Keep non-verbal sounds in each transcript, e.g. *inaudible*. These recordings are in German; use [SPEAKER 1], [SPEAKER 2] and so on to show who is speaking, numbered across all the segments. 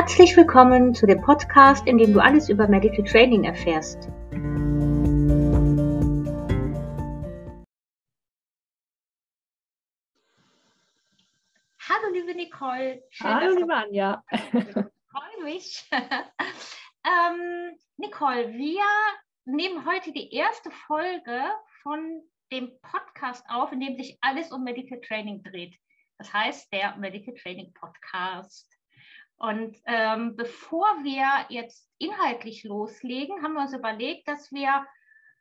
[SPEAKER 1] Herzlich willkommen zu dem Podcast, in dem du alles über Medical Training erfährst. Hallo liebe Nicole.
[SPEAKER 2] Schön, Hallo liebe Anja. *laughs*
[SPEAKER 1] Freue mich. ähm, Nicole, wir nehmen heute die erste Folge von dem Podcast auf, in dem sich alles um Medical Training dreht. Das heißt, der Medical Training Podcast. Und ähm, bevor wir jetzt inhaltlich loslegen, haben wir uns überlegt, dass wir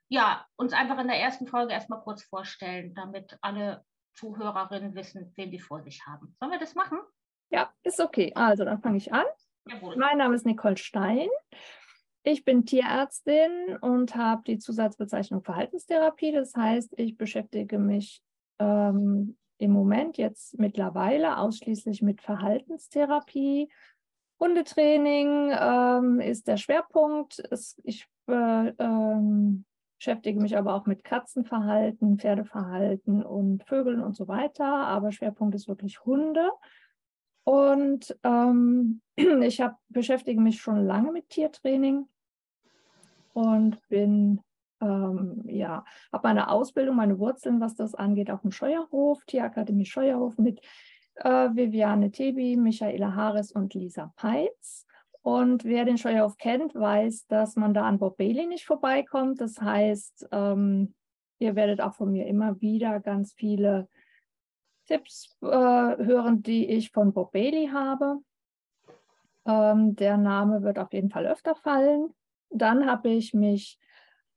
[SPEAKER 1] ja, uns einfach in der ersten Folge erstmal kurz vorstellen, damit alle Zuhörerinnen wissen, wen sie vor sich haben. Sollen wir das machen?
[SPEAKER 2] Ja, ist okay. Also, dann fange ich an. Jawohl. Mein Name ist Nicole Stein. Ich bin Tierärztin und habe die Zusatzbezeichnung Verhaltenstherapie. Das heißt, ich beschäftige mich ähm, im Moment jetzt mittlerweile ausschließlich mit Verhaltenstherapie. Hundetraining ähm, ist der Schwerpunkt. Es, ich äh, ähm, beschäftige mich aber auch mit Katzenverhalten, Pferdeverhalten und Vögeln und so weiter. Aber Schwerpunkt ist wirklich Hunde. Und ähm, *clears throat* ich hab, beschäftige mich schon lange mit Tiertraining und bin ähm, ja, habe meine Ausbildung, meine Wurzeln, was das angeht, auf dem Scheuerhof, Tierakademie Scheuerhof mit äh, Viviane Tebi, Michaela Harris und Lisa Peitz. Und wer den Scheuerhof kennt, weiß, dass man da an Bob Bailey nicht vorbeikommt. Das heißt, ähm, ihr werdet auch von mir immer wieder ganz viele Tipps äh, hören, die ich von Bob Bailey habe. Ähm, der Name wird auf jeden Fall öfter fallen. Dann habe ich mich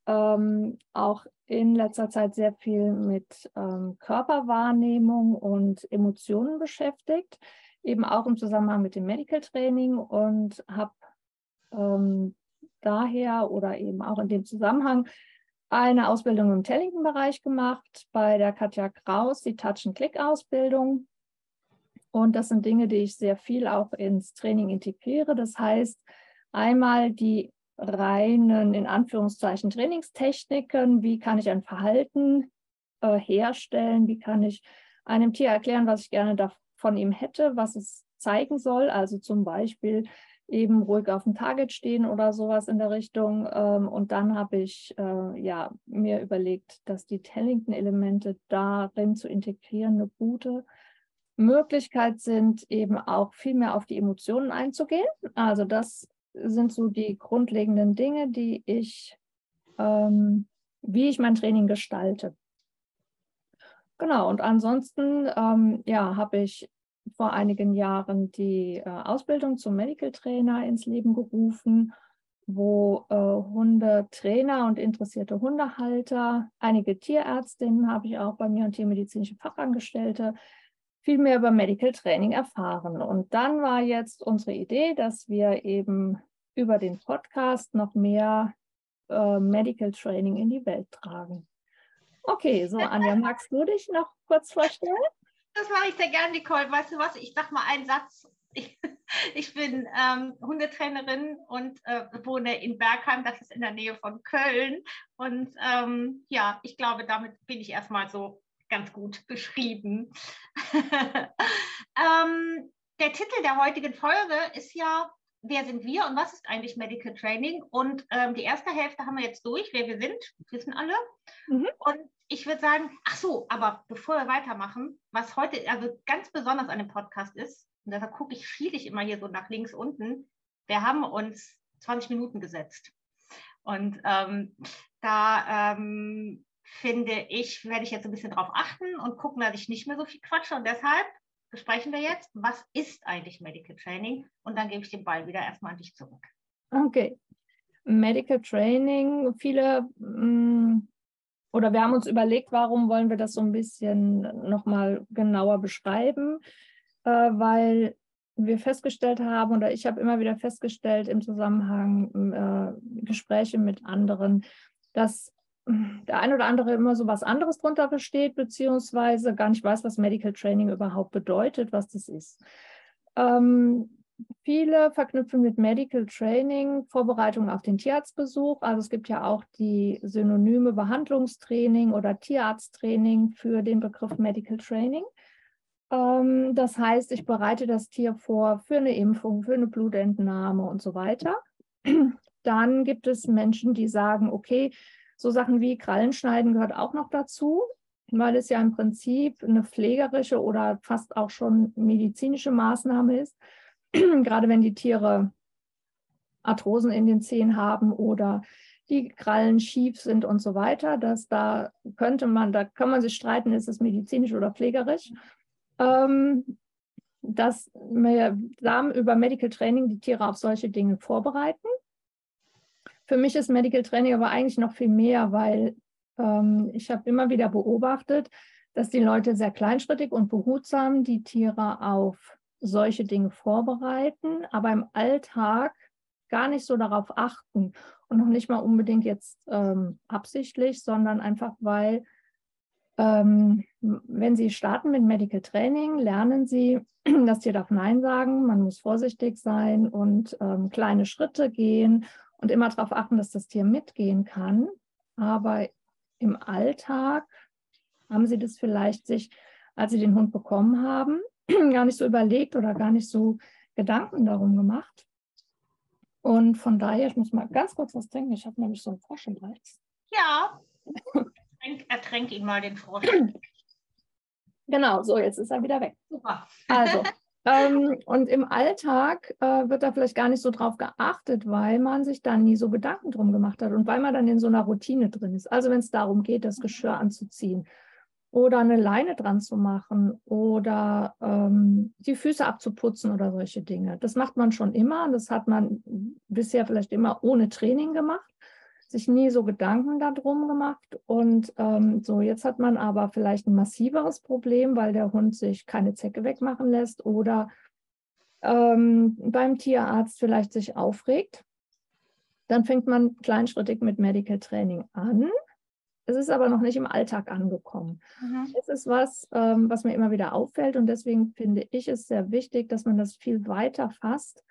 [SPEAKER 2] ähm, auch in letzter Zeit sehr viel mit ähm, Körperwahrnehmung und Emotionen beschäftigt, eben auch im Zusammenhang mit dem Medical Training und habe ähm, daher oder eben auch in dem Zusammenhang eine Ausbildung im Tellington-Bereich gemacht bei der Katja Kraus, die Touch-and-Click-Ausbildung. Und das sind Dinge, die ich sehr viel auch ins Training integriere. Das heißt, einmal die reinen, in Anführungszeichen, Trainingstechniken. Wie kann ich ein Verhalten äh, herstellen? Wie kann ich einem Tier erklären, was ich gerne von ihm hätte, was es zeigen soll? Also zum Beispiel eben ruhig auf dem Target stehen oder sowas in der Richtung. Ähm, und dann habe ich äh, ja, mir überlegt, dass die Tellington-Elemente darin zu integrieren eine gute Möglichkeit sind, eben auch viel mehr auf die Emotionen einzugehen. Also das sind so die grundlegenden Dinge, die ich, ähm, wie ich mein Training gestalte. Genau, und ansonsten ähm, ja, habe ich vor einigen Jahren die äh, Ausbildung zum Medical Trainer ins Leben gerufen, wo äh, Hundetrainer und interessierte Hundehalter, einige Tierärztinnen habe ich auch bei mir und tiermedizinische Fachangestellte viel mehr über Medical Training erfahren. Und dann war jetzt unsere Idee, dass wir eben über den Podcast noch mehr äh, Medical Training in die Welt tragen. Okay, so Anja, magst du dich noch kurz vorstellen?
[SPEAKER 1] Das mache ich sehr gerne, Nicole. Weißt du was? Ich sage mal einen Satz. Ich, *laughs* ich bin ähm, Hundetrainerin und äh, wohne in Bergheim, das ist in der Nähe von Köln. Und ähm, ja, ich glaube, damit bin ich erstmal so ganz gut beschrieben. *laughs* ähm, der Titel der heutigen Folge ist ja, wer sind wir und was ist eigentlich Medical Training? Und ähm, die erste Hälfte haben wir jetzt durch, wer wir sind, wissen alle. Mhm. Und ich würde sagen, ach so, aber bevor wir weitermachen, was heute also ganz besonders an dem Podcast ist, und deshalb gucke ich, schiele ich immer hier so nach links unten, wir haben uns 20 Minuten gesetzt. Und ähm, da ähm, finde ich, werde ich jetzt ein bisschen drauf achten und gucken, dass ich nicht mehr so viel quatsche. Und deshalb besprechen wir jetzt, was ist eigentlich Medical Training? Und dann gebe ich den Ball wieder erstmal an dich zurück.
[SPEAKER 2] Okay. Medical Training, viele mm, oder wir haben uns überlegt, warum wollen wir das so ein bisschen nochmal genauer beschreiben, äh, weil wir festgestellt haben, oder ich habe immer wieder festgestellt im Zusammenhang äh, Gespräche mit anderen, dass der ein oder andere immer so was anderes drunter versteht, beziehungsweise gar nicht weiß, was Medical Training überhaupt bedeutet, was das ist. Ähm, viele verknüpfen mit Medical Training Vorbereitung auf den Tierarztbesuch. Also es gibt ja auch die synonyme Behandlungstraining oder Tierarzttraining für den Begriff Medical Training. Ähm, das heißt, ich bereite das Tier vor für eine Impfung, für eine Blutentnahme und so weiter. Dann gibt es Menschen, die sagen, okay, so Sachen wie Krallenschneiden gehört auch noch dazu, weil es ja im Prinzip eine pflegerische oder fast auch schon medizinische Maßnahme ist. *clears throat* Gerade wenn die Tiere Arthrosen in den Zehen haben oder die Krallen schief sind und so weiter. Dass da könnte man, da kann man sich streiten, ist es medizinisch oder pflegerisch. Ähm, dass wir über Medical Training die Tiere auf solche Dinge vorbereiten. Für mich ist Medical Training aber eigentlich noch viel mehr, weil ähm, ich habe immer wieder beobachtet, dass die Leute sehr kleinschrittig und behutsam die Tiere auf solche Dinge vorbereiten, aber im Alltag gar nicht so darauf achten und noch nicht mal unbedingt jetzt ähm, absichtlich, sondern einfach weil, ähm, wenn Sie starten mit Medical Training, lernen Sie, *clears throat* das Tier darf Nein sagen, man muss vorsichtig sein und ähm, kleine Schritte gehen und immer darauf achten, dass das Tier mitgehen kann. Aber im Alltag haben Sie das vielleicht sich, als Sie den Hund bekommen haben, *clears throat* gar nicht so überlegt oder gar nicht so Gedanken darum gemacht. Und von daher, ich muss mal ganz kurz was trinken. Ich habe nämlich so einen Frosch im Hals.
[SPEAKER 1] Ja. *laughs* Ertränk ihn mal den Frosch.
[SPEAKER 2] Genau, so jetzt ist er wieder weg. Super. Also, *laughs* ähm, und im Alltag äh, wird da vielleicht gar nicht so drauf geachtet, weil man sich da nie so Gedanken drum gemacht hat und weil man dann in so einer Routine drin ist. Also wenn es darum geht, das Geschirr anzuziehen oder eine Leine dran zu machen oder ähm, die Füße abzuputzen oder solche Dinge. Das macht man schon immer. Das hat man bisher vielleicht immer ohne Training gemacht, sich nie so Gedanken darum gemacht. Und ähm, so, jetzt hat man aber vielleicht ein massiveres Problem, weil der Hund sich keine Zecke wegmachen lässt oder ähm, beim Tierarzt vielleicht sich aufregt. Dann fängt man kleinschrittig mit Medical Training an es ist aber noch nicht im Alltag angekommen. Mhm. Es ist was, ähm, was mir immer wieder auffällt und deswegen finde ich es sehr wichtig, dass man das viel weiter fasst.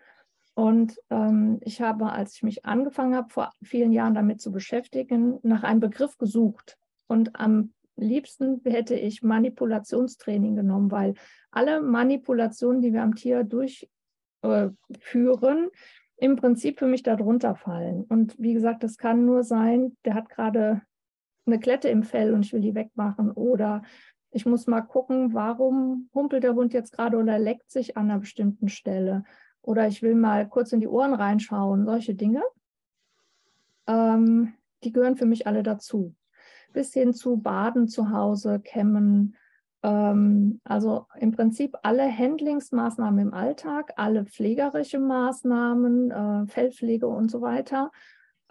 [SPEAKER 2] Und ähm, ich habe, als ich mich angefangen habe, vor vielen Jahren damit zu beschäftigen, nach einem Begriff gesucht. Und am liebsten hätte ich Manipulationstraining genommen, weil alle Manipulationen, die wir am Tier durchführen, äh, im Prinzip für mich darunter fallen. Und wie gesagt, das kann nur sein, der hat gerade eine Klette im Fell und ich will die wegmachen. Oder ich muss mal gucken, warum humpelt der Hund jetzt gerade oder leckt sich an einer bestimmten Stelle. Oder ich will mal kurz in die Ohren reinschauen, solche Dinge. Ähm, die gehören für mich alle dazu. Bis hin zu Baden zu Hause, Kämmen. Ähm, also im Prinzip alle Handlingsmaßnahmen im Alltag, alle pflegerische Maßnahmen, äh, Fellpflege und so weiter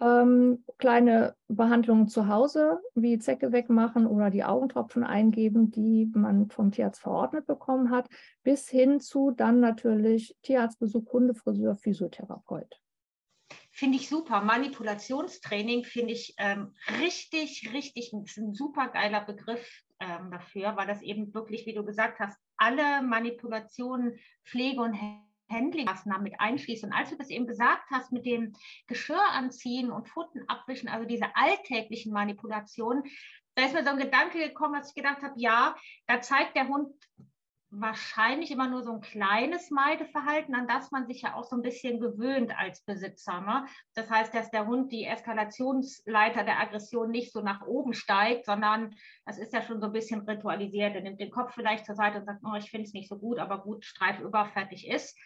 [SPEAKER 2] ähm, kleine Behandlungen zu Hause, wie Zecke wegmachen oder die Augentropfen eingeben, die man vom Tierarzt verordnet bekommen hat, bis hin zu dann natürlich Tierarztbesuch, Hundefriseur, Physiotherapeut.
[SPEAKER 1] Finde ich super. Manipulationstraining finde ich ähm, richtig, richtig, ein super geiler Begriff ähm, dafür, weil das eben wirklich, wie du gesagt hast, alle Manipulationen, Pflege und Handling-Maßnahmen mit einschließt. Und als du das eben gesagt hast mit dem Geschirr anziehen und Pfoten abwischen, also diese alltäglichen Manipulationen, da ist mir so ein Gedanke gekommen, dass ich gedacht habe, ja, da zeigt der Hund wahrscheinlich immer nur so ein kleines Meideverhalten, an das man sich ja auch so ein bisschen gewöhnt als Besitzer. Ne? Das heißt, dass der Hund die Eskalationsleiter der Aggression nicht so nach oben steigt, sondern das ist ja schon so ein bisschen ritualisiert. Er nimmt den Kopf vielleicht zur Seite und sagt, oh, ich finde es nicht so gut, aber gut, Streif über, fertig ist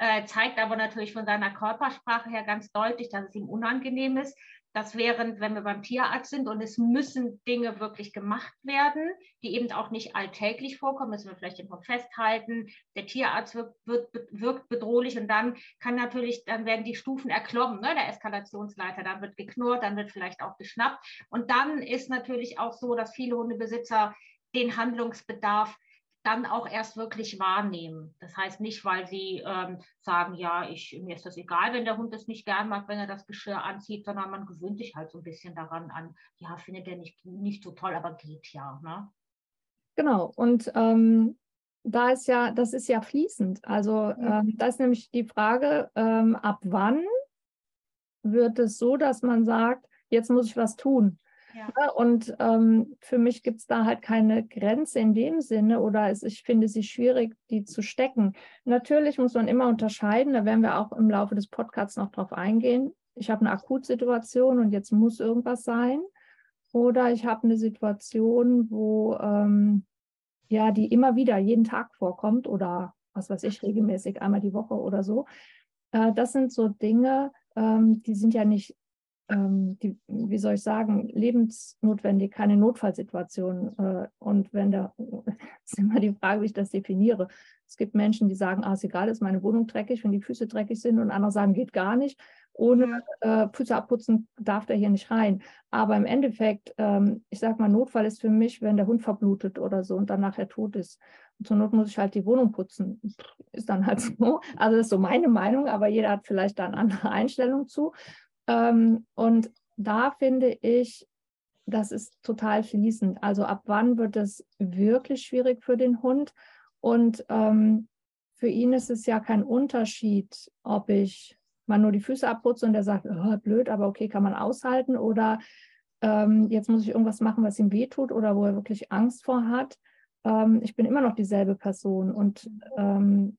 [SPEAKER 1] äh, zeigt aber natürlich von seiner Körpersprache her ganz deutlich, dass es ihm unangenehm ist. dass während, wenn wir beim Tierarzt sind und es müssen Dinge wirklich gemacht werden, die eben auch nicht alltäglich vorkommen, müssen wir vielleicht Kopf festhalten, der Tierarzt wirkt, wird, wirkt bedrohlich und dann kann natürlich, dann werden die Stufen erklommen, ne, der Eskalationsleiter, dann wird geknurrt, dann wird vielleicht auch geschnappt. Und dann ist natürlich auch so, dass viele Hundebesitzer den Handlungsbedarf dann auch erst wirklich wahrnehmen. Das heißt nicht, weil sie ähm, sagen, ja, ich, mir ist das egal, wenn der Hund das nicht gern mag, wenn er das Geschirr anzieht, sondern man gewöhnt sich halt so ein bisschen daran an, ja, findet er nicht, nicht so toll, aber geht ja. Ne?
[SPEAKER 2] Genau, und ähm, da ist ja, das ist ja fließend. Also ähm, da ist nämlich die Frage, ähm, ab wann wird es so, dass man sagt, jetzt muss ich was tun. Ja. Ne, und ähm, für mich gibt es da halt keine Grenze in dem Sinne oder es, ich finde sie schwierig, die zu stecken. Natürlich muss man immer unterscheiden, da werden wir auch im Laufe des Podcasts noch drauf eingehen. Ich habe eine Akutsituation und jetzt muss irgendwas sein. Oder ich habe eine Situation, wo ähm, ja, die immer wieder jeden Tag vorkommt oder was weiß ich, regelmäßig einmal die Woche oder so. Äh, das sind so Dinge, ähm, die sind ja nicht die, wie soll ich sagen, lebensnotwendig, keine Notfallsituation. Äh, und wenn da, *laughs* ist immer die Frage, wie ich das definiere. Es gibt Menschen, die sagen, ah, ist egal, ist meine Wohnung dreckig, wenn die Füße dreckig sind und andere sagen, geht gar nicht. Ohne äh, Füße abputzen darf der hier nicht rein. Aber im Endeffekt, ähm, ich sage mal, Notfall ist für mich, wenn der Hund verblutet oder so und dann nachher tot ist. Und zur Not muss ich halt die Wohnung putzen. Ist dann halt *laughs* so. Also das ist so meine Meinung, aber jeder hat vielleicht da eine andere Einstellung zu. Ähm, und da finde ich, das ist total fließend. Also ab wann wird es wirklich schwierig für den Hund? Und ähm, für ihn ist es ja kein Unterschied, ob ich mal nur die Füße abputze und er sagt, oh, blöd, aber okay, kann man aushalten. Oder ähm, jetzt muss ich irgendwas machen, was ihm wehtut oder wo er wirklich Angst vor hat. Ähm, ich bin immer noch dieselbe Person und ähm,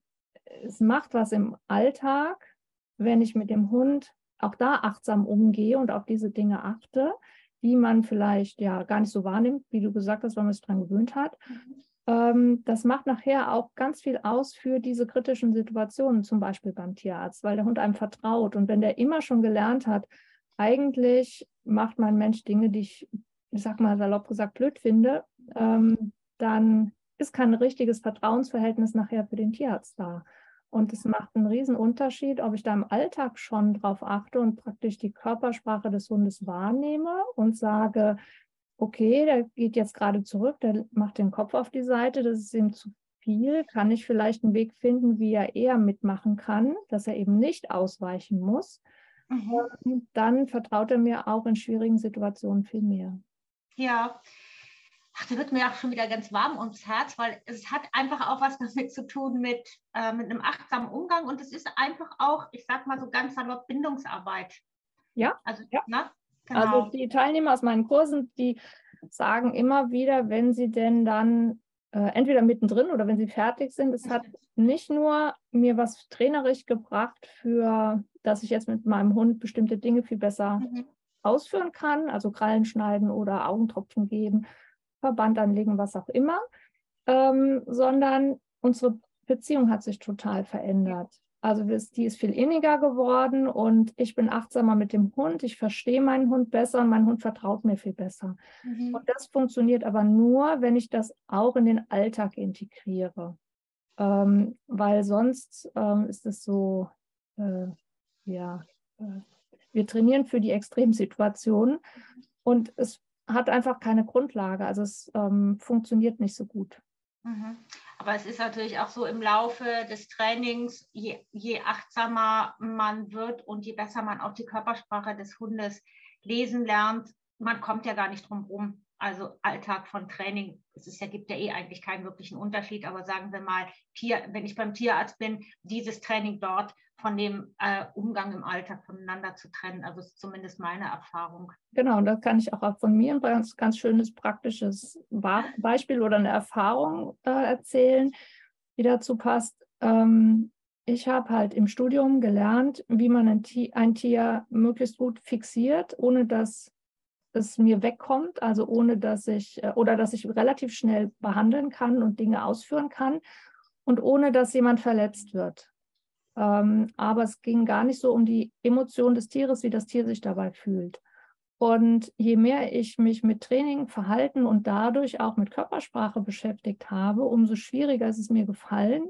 [SPEAKER 2] es macht was im Alltag, wenn ich mit dem Hund auch da achtsam umgehe und auf diese Dinge achte, die man vielleicht ja gar nicht so wahrnimmt, wie du gesagt hast, weil man sich daran gewöhnt hat. Mhm. Ähm, das macht nachher auch ganz viel aus für diese kritischen Situationen, zum Beispiel beim Tierarzt, weil der Hund einem vertraut. Und wenn der immer schon gelernt hat, eigentlich macht mein Mensch Dinge, die ich, ich sag mal salopp gesagt, blöd finde, ähm, dann ist kein richtiges Vertrauensverhältnis nachher für den Tierarzt da. Und es macht einen riesen Unterschied, ob ich da im Alltag schon drauf achte und praktisch die Körpersprache des Hundes wahrnehme und sage, okay, der geht jetzt gerade zurück, der macht den Kopf auf die Seite, das ist ihm zu viel. Kann ich vielleicht einen Weg finden, wie er eher mitmachen kann, dass er eben nicht ausweichen muss? Mhm. Dann vertraut er mir auch in schwierigen Situationen viel mehr.
[SPEAKER 1] Ja, ach, da wird mir auch schon wieder ganz warm ums Herz, weil es hat einfach auch was damit zu tun mit, äh, mit einem achtsamen Umgang und es ist einfach auch, ich sag mal so ganz salopp, Bindungsarbeit.
[SPEAKER 2] Ja. Also, ja. Ne? genau. also die Teilnehmer aus meinen Kursen, die sagen immer wieder, wenn sie denn dann äh, entweder mittendrin oder wenn sie fertig sind, es hat nicht nur mir was trainerisch gebracht, für dass ich jetzt mit meinem Hund bestimmte Dinge viel besser mhm. ausführen kann, also Krallen schneiden oder Augentropfen geben, Verband anlegen, was auch immer, ähm, sondern unsere Beziehung hat sich total verändert. Also die ist viel inniger geworden und ich bin achtsamer mit dem Hund. Ich verstehe meinen Hund besser und mein Hund vertraut mir viel besser. Mhm. Und das funktioniert aber nur, wenn ich das auch in den Alltag integriere. Ähm, weil sonst ähm, ist es so, äh, ja, äh, wir trainieren für die Extremsituationen und es hat einfach keine Grundlage. Also es ähm, funktioniert nicht so gut.
[SPEAKER 1] Mhm. Aber es ist natürlich auch so im Laufe des Trainings, je, je, achtsamer man wird und je besser man auch die Körpersprache des Hundes lesen lernt, man kommt ja gar nicht drum rum also Alltag von Training, es ist ja, gibt ja eh eigentlich keinen wirklichen Unterschied, aber sagen wir mal, Tier, wenn ich beim Tierarzt bin, dieses Training dort von dem äh, Umgang im Alltag voneinander zu trennen. Also ist zumindest meine Erfahrung.
[SPEAKER 2] Genau, und da kann ich auch von mir ein ganz, ganz schönes praktisches Beispiel oder eine Erfahrung äh, erzählen, die dazu passt. Ähm, ich habe halt im Studium gelernt, wie man ein Tier, ein Tier möglichst gut fixiert, ohne dass es mir wegkommt, also ohne dass ich äh, oder dass ich relativ schnell behandeln kann und Dinge ausführen kann und ohne dass jemand verletzt wird. Ähm, aber es ging gar nicht so um die Emotion des Tieres, wie das Tier sich dabei fühlt. Und je mehr ich mich mit Training, Verhalten und dadurch auch mit Körpersprache beschäftigt habe, umso schwieriger ist es mir gefallen,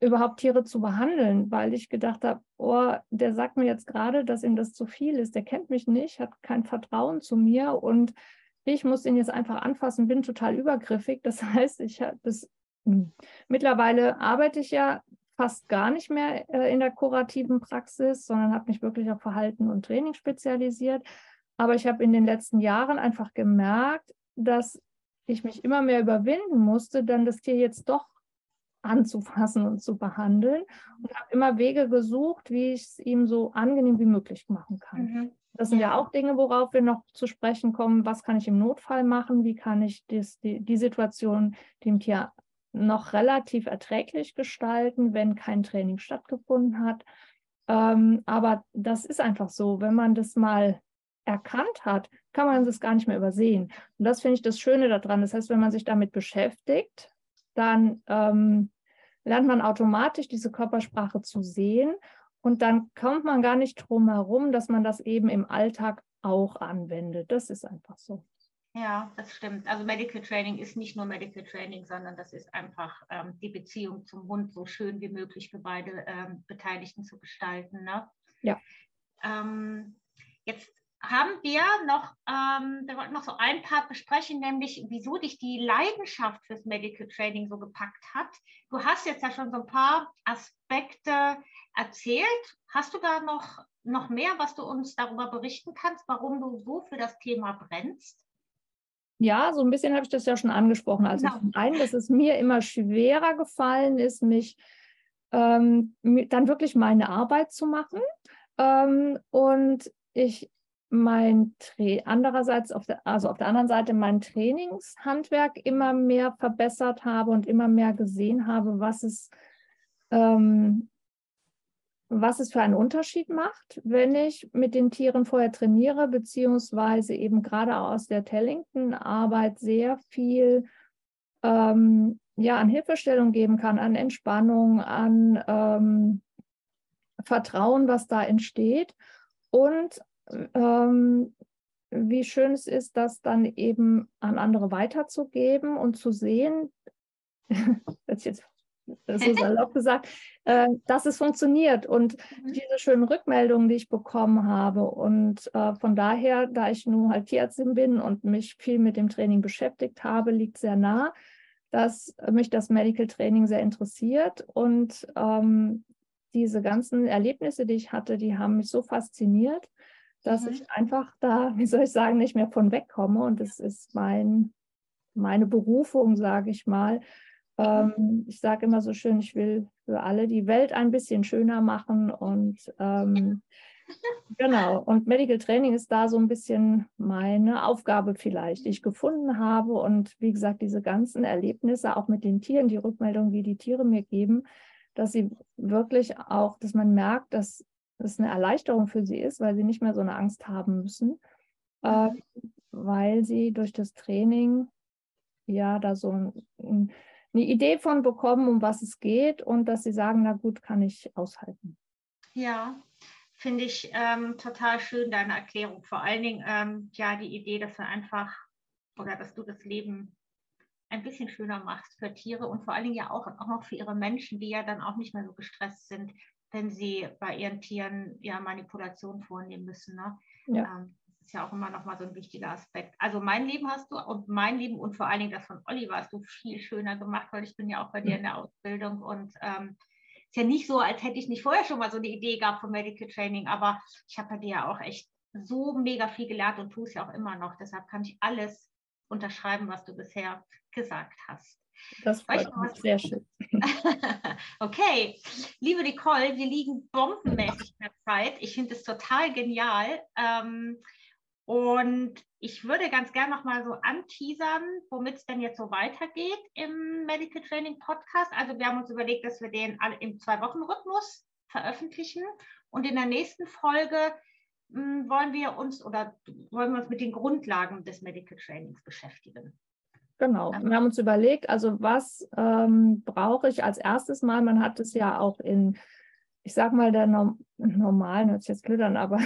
[SPEAKER 2] überhaupt Tiere zu behandeln, weil ich gedacht habe, oh, der sagt mir jetzt gerade, dass ihm das zu viel ist. Der kennt mich nicht, hat kein Vertrauen zu mir und ich muss ihn jetzt einfach anfassen, bin total übergriffig. Das *laughs* heißt, ich habe das hm, mittlerweile arbeite ich ja fast gar nicht mehr äh, in der kurativen Praxis, sondern habe mich wirklich auf Verhalten und Training spezialisiert. Aber ich habe in den letzten Jahren einfach gemerkt, dass ich mich immer mehr überwinden musste, dann das Tier jetzt doch anzufassen und zu behandeln und habe immer Wege gesucht, wie ich es ihm so angenehm wie möglich machen kann. Mhm. Das sind ja. auch Dinge, worauf wir noch zu sprechen kommen. Was kann ich im Notfall machen? Wie kann ich dies, die, die Situation dem Tier noch relativ erträglich gestalten, wenn kein Training stattgefunden hat? Ähm, aber das ist einfach so. Wenn man das mal erkannt hat, kann man das gar nicht mehr übersehen. Und das finde ich das Schöne daran. Das heißt, wenn man sich damit beschäftigt, dann ähm, lernt man automatisch diese Körpersprache zu sehen und dann kommt man gar nicht drum herum, dass man das eben im Alltag auch anwendet. Das ist einfach so.
[SPEAKER 1] Ja, das stimmt. Also Medical Training ist nicht nur Medical Training, sondern das ist einfach ähm, die Beziehung zum Hund so schön wie möglich für beide ähm, Beteiligten zu gestalten. Ne?
[SPEAKER 2] Ja.
[SPEAKER 1] Ähm, jetzt haben wir noch, ähm, wir wollten noch so ein paar besprechen, nämlich wieso dich die Leidenschaft fürs Medical Training so gepackt hat. Du hast jetzt ja schon so ein paar Aspekte erzählt. Hast du da noch, noch mehr, was du uns darüber berichten kannst, warum du so für das Thema brennst?
[SPEAKER 2] Ja, so ein bisschen habe ich das ja schon angesprochen. Also genau. zum einen, dass es mir immer schwerer gefallen ist, mich ähm, dann wirklich meine Arbeit zu machen. Ähm, und ich mein Tra andererseits auf der, also auf der anderen Seite mein Trainingshandwerk immer mehr verbessert habe und immer mehr gesehen habe, was es, ähm, was es für einen Unterschied macht, wenn ich mit den Tieren vorher trainiere, beziehungsweise eben gerade aus der Tellington-Arbeit sehr viel ähm, ja, an Hilfestellung geben kann, an Entspannung, an ähm, Vertrauen, was da entsteht. Und ähm, wie schön es ist, das dann eben an andere weiterzugeben und zu sehen, *laughs* das ist jetzt so salopp gesagt, äh, dass es funktioniert und mhm. diese schönen Rückmeldungen, die ich bekommen habe. Und äh, von daher, da ich nun halt Tierärztin bin und mich viel mit dem Training beschäftigt habe, liegt sehr nah, dass mich das Medical Training sehr interessiert und ähm, diese ganzen Erlebnisse, die ich hatte, die haben mich so fasziniert, dass mhm. ich einfach da, *laughs* wie soll ich sagen, nicht mehr von wegkomme. Und es ist mein, meine Berufung, sage ich mal. Mhm. Ähm, ich sage immer so schön, ich will für alle die Welt ein bisschen schöner machen. Und ähm, *laughs* genau, und Medical Training ist da so ein bisschen meine Aufgabe vielleicht, die ich gefunden habe. Und wie gesagt, diese ganzen Erlebnisse, auch mit den Tieren, die Rückmeldungen, die die Tiere mir geben, dass sie wirklich auch, dass man merkt, dass es eine Erleichterung für sie ist, weil sie nicht mehr so eine Angst haben müssen, äh, weil sie durch das Training ja da so ein, ein, eine Idee von bekommen, um was es geht und dass sie sagen, na gut, kann ich aushalten.
[SPEAKER 1] Ja, finde ich ähm, total schön, deine Erklärung. Vor allen Dingen ähm, ja die Idee, dass wir einfach oder dass du das Leben ein bisschen schöner machst für Tiere und vor allen Dingen ja auch, auch noch für ihre Menschen, die ja dann auch nicht mehr so gestresst sind, wenn sie bei ihren Tieren ja Manipulation vornehmen müssen. Ne? Ja. Ähm, ist ja auch immer noch mal so ein wichtiger Aspekt. Also mein Leben hast du und mein Leben und vor allen Dingen das von Oliver hast du viel schöner gemacht, weil ich bin ja auch bei dir in der Ausbildung und ähm, ist ja nicht so, als hätte ich nicht vorher schon mal so eine Idee gehabt von Medical Training, aber ich habe bei dir ja auch echt so mega viel gelernt und tue es ja auch immer noch. Deshalb kann ich alles unterschreiben, was du bisher gesagt hast.
[SPEAKER 2] Das freut mich sehr schön. *laughs*
[SPEAKER 1] okay, liebe Nicole, wir liegen bombenmäßig in der Zeit. Ich finde es total genial. Ähm, und ich würde ganz gerne noch mal so anteasern, womit es denn jetzt so weitergeht im Medical Training Podcast. Also wir haben uns überlegt, dass wir den im Zwei-Wochen-Rhythmus veröffentlichen. Und in der nächsten Folge mh, hm, wollen wir uns oder wollen wir uns mit den Grundlagen des Medical Trainings beschäftigen.
[SPEAKER 2] Genau. Wir haben uns überlegt, also was ähm, brauche ich als erstes Mal? Man hat es ja auch in, ich sag mal, der Norm normalen, hört sich jetzt blöd an, aber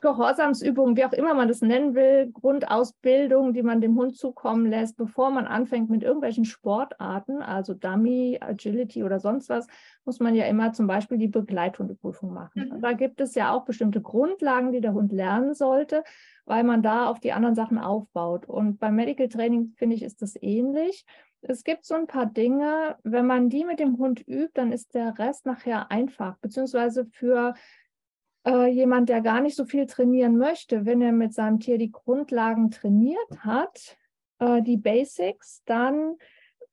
[SPEAKER 2] Gehorsamsübungen, wie auch immer man das nennen will, Grundausbildung, die man dem Hund zukommen lässt, bevor man anfängt mit irgendwelchen Sportarten, also Dummy, Agility oder sonst was, muss man ja immer zum Beispiel die Begleithundeprüfung machen. Mhm. Da gibt es ja auch bestimmte Grundlagen, die der Hund lernen sollte, weil man da auf die anderen Sachen aufbaut. Und beim Medical Training, finde ich, ist das ähnlich. Es gibt so ein paar Dinge, wenn man die mit dem Hund übt, dann ist der Rest nachher einfach, beziehungsweise für äh, jemand, der gar nicht so viel trainieren möchte, wenn er mit seinem Tier die Grundlagen trainiert hat, äh, die Basics, dann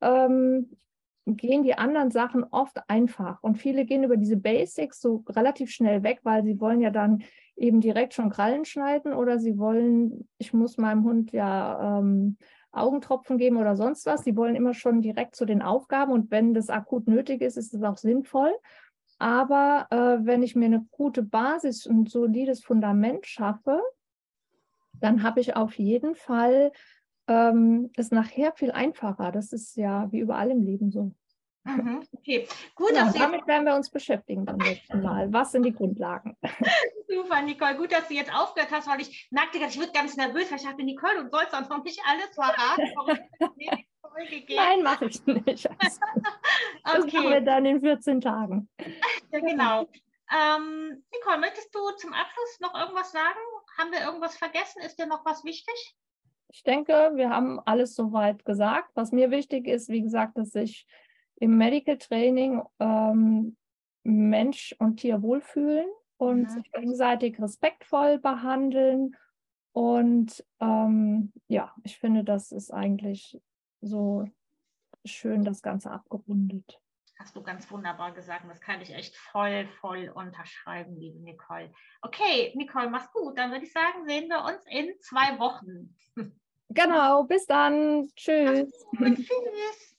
[SPEAKER 2] ähm, gehen die anderen Sachen oft einfach. Und viele gehen über diese Basics so relativ schnell weg, weil sie wollen ja dann eben direkt schon Krallen schneiden oder sie wollen, ich muss meinem Hund ja ähm, Augentropfen geben oder sonst was. Sie wollen immer schon direkt zu den Aufgaben und wenn das akut nötig ist, ist es auch sinnvoll. Aber äh, wenn ich mir eine gute Basis und solides Fundament schaffe, dann habe ich auf jeden Fall ähm, es nachher viel einfacher. Das ist ja wie überall im Leben so.
[SPEAKER 1] Mhm, okay, gut.
[SPEAKER 2] Ja, damit werden wir uns beschäftigen beim nächsten Mal. Was sind die Grundlagen? *laughs*
[SPEAKER 1] Super, Nicole. Gut, dass du jetzt aufgehört hast, weil ich merkte, ich würde ganz nervös, weil ich dachte, Nicole, du sollst sonst noch nicht alles verraten.
[SPEAKER 2] Nein, mache ich nicht. Also, *laughs* das okay. machen wir dann in 14 Tagen.
[SPEAKER 1] Ja, genau. Ähm, Nicole, möchtest du zum Abschluss noch irgendwas sagen? Haben wir irgendwas vergessen? Ist dir noch was wichtig?
[SPEAKER 2] Ich denke, wir haben alles soweit gesagt. Was mir wichtig ist, wie gesagt, dass ich im Medical Training ähm, Mensch und Tier wohlfühlen und mhm. sich gegenseitig respektvoll behandeln. Und ähm, ja, ich finde, das ist eigentlich so schön das Ganze abgerundet.
[SPEAKER 1] Hast du ganz wunderbar gesagt. das kann ich echt voll, voll unterschreiben, liebe Nicole. Okay, Nicole, mach's gut. Dann würde ich sagen, sehen wir uns in zwei Wochen.
[SPEAKER 2] Genau, bis dann. Tschüss. Tschüss.